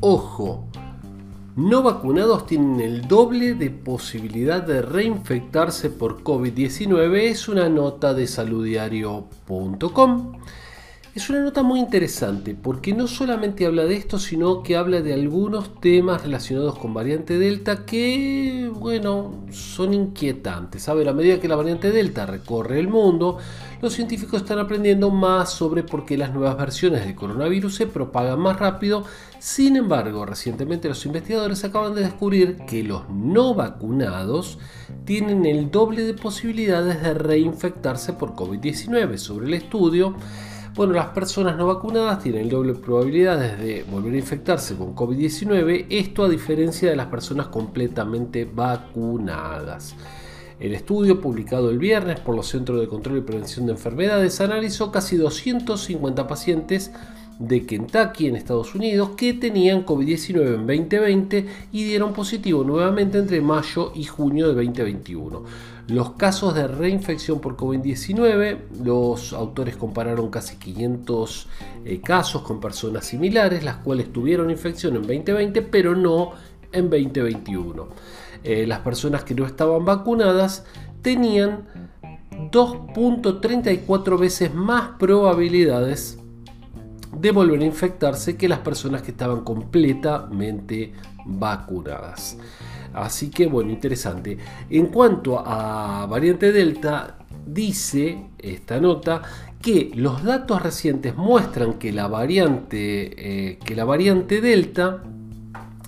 Ojo, no vacunados tienen el doble de posibilidad de reinfectarse por COVID-19. Es una nota de saludiario.com. Es una nota muy interesante porque no solamente habla de esto, sino que habla de algunos temas relacionados con variante Delta que, bueno, son inquietantes. A a medida que la variante Delta recorre el mundo, los científicos están aprendiendo más sobre por qué las nuevas versiones del coronavirus se propagan más rápido. Sin embargo, recientemente los investigadores acaban de descubrir que los no vacunados tienen el doble de posibilidades de reinfectarse por COVID-19. Sobre el estudio, bueno, las personas no vacunadas tienen doble probabilidades de volver a infectarse con COVID-19, esto a diferencia de las personas completamente vacunadas. El estudio, publicado el viernes por los Centros de Control y Prevención de Enfermedades, analizó casi 250 pacientes de Kentucky en Estados Unidos que tenían COVID-19 en 2020 y dieron positivo nuevamente entre mayo y junio de 2021. Los casos de reinfección por COVID-19, los autores compararon casi 500 eh, casos con personas similares, las cuales tuvieron infección en 2020 pero no en 2021. Eh, las personas que no estaban vacunadas tenían 2.34 veces más probabilidades de volver a infectarse que las personas que estaban completamente vacunadas. Así que bueno, interesante. En cuanto a variante Delta, dice esta nota que los datos recientes muestran que la variante, eh, que la variante Delta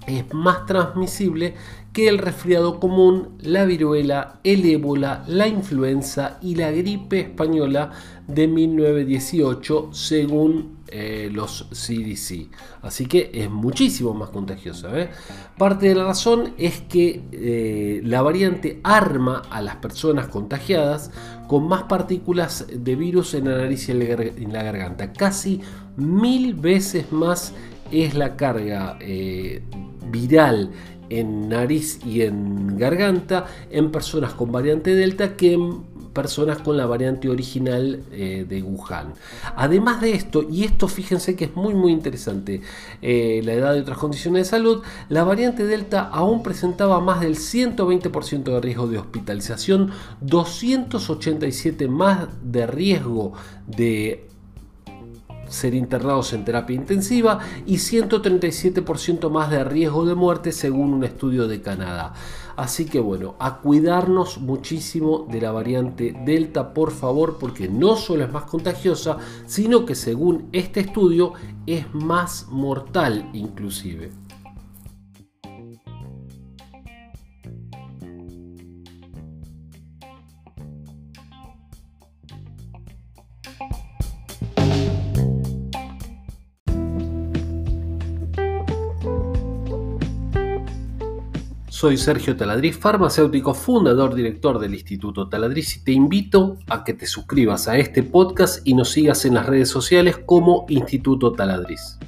es más transmisible que el resfriado común, la viruela, el ébola, la influenza y la gripe española de 1918 según eh, los CDC. Así que es muchísimo más contagiosa. ¿eh? Parte de la razón es que eh, la variante arma a las personas contagiadas con más partículas de virus en la nariz y en la garganta. Casi mil veces más es la carga viral en nariz y en garganta en personas con variante Delta que en personas con la variante original eh, de Wuhan. Además de esto, y esto fíjense que es muy muy interesante, eh, la edad de otras condiciones de salud, la variante Delta aún presentaba más del 120% de riesgo de hospitalización, 287 más de riesgo de ser internados en terapia intensiva y 137% más de riesgo de muerte según un estudio de Canadá. Así que bueno, a cuidarnos muchísimo de la variante Delta, por favor, porque no solo es más contagiosa, sino que según este estudio es más mortal inclusive. Soy Sergio Taladriz, farmacéutico, fundador, director del Instituto Taladriz y te invito a que te suscribas a este podcast y nos sigas en las redes sociales como Instituto Taladriz.